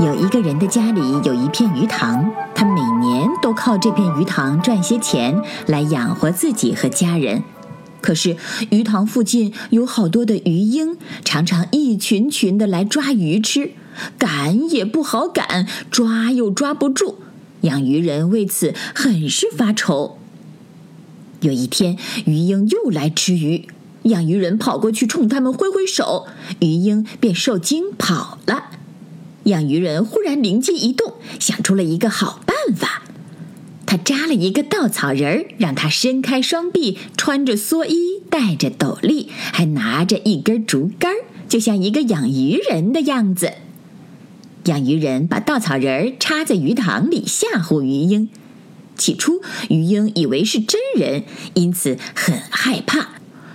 有一个人的家里有一片鱼塘，他每年都靠这片鱼塘赚些钱来养活自己和家人。可是鱼塘附近有好多的鱼鹰，常常一群群的来抓鱼吃，赶也不好赶，抓又抓不住，养鱼人为此很是发愁。有一天，鱼鹰又来吃鱼，养鱼人跑过去冲他们挥挥手，鱼鹰便受惊跑了。养鱼人忽然灵机一动，想出了一个好办法。他扎了一个稻草人儿，让他伸开双臂，穿着蓑衣，戴着斗笠，还拿着一根竹竿，就像一个养鱼人的样子。养鱼人把稻草人儿插在鱼塘里吓唬鱼鹰。起初，鱼鹰以为是真人，因此很害怕。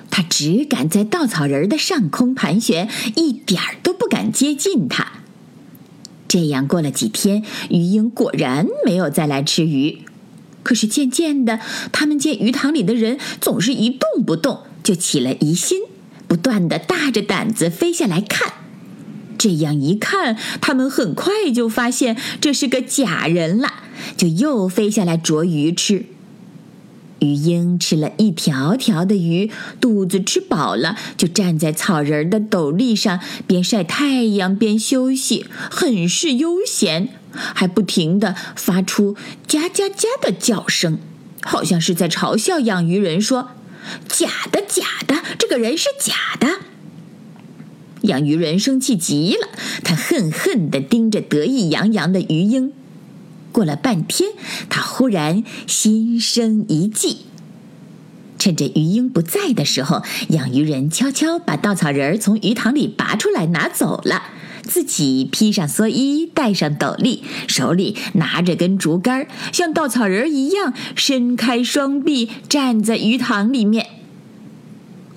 他只敢在稻草人的上空盘旋，一点儿都不敢接近它。这样过了几天，鱼鹰果然没有再来吃鱼。可是渐渐的，他们见鱼塘里的人总是一动不动，就起了疑心，不断的大着胆子飞下来看。这样一看，他们很快就发现这是个假人了，就又飞下来捉鱼吃。鱼鹰吃了一条条的鱼，肚子吃饱了，就站在草人的斗笠上，边晒太阳边休息，很是悠闲，还不停地发出“嘎嘎嘎”的叫声，好像是在嘲笑养鱼人说：“假的，假的，这个人是假的。”养鱼人生气极了，他恨恨地盯着得意洋洋的鱼鹰。过了半天，他忽然心生一计，趁着鱼鹰不在的时候，养鱼人悄悄把稻草人从鱼塘里拔出来拿走了，自己披上蓑衣，戴上斗笠，手里拿着根竹竿，像稻草人一样伸开双臂站在鱼塘里面。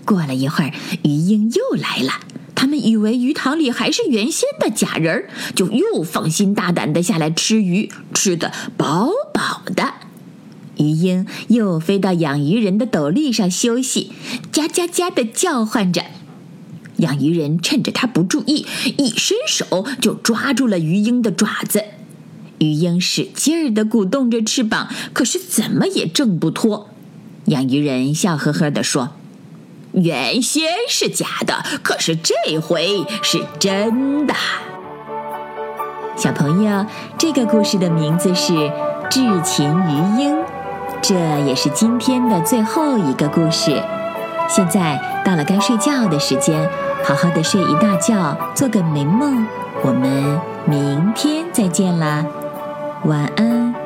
过了一会儿，鱼鹰又来了。以为鱼塘里还是原先的假人儿，就又放心大胆的下来吃鱼，吃得饱饱的。鱼鹰又飞到养鱼人的斗笠上休息，嘎嘎嘎的叫唤着。养鱼人趁着他不注意，一伸手就抓住了鱼鹰的爪子。鱼鹰使劲儿的鼓动着翅膀，可是怎么也挣不脱。养鱼人笑呵呵地说。原先是假的，可是这回是真的。小朋友，这个故事的名字是《智擒鱼鹰》，这也是今天的最后一个故事。现在到了该睡觉的时间，好好的睡一大觉，做个美梦。我们明天再见啦，晚安。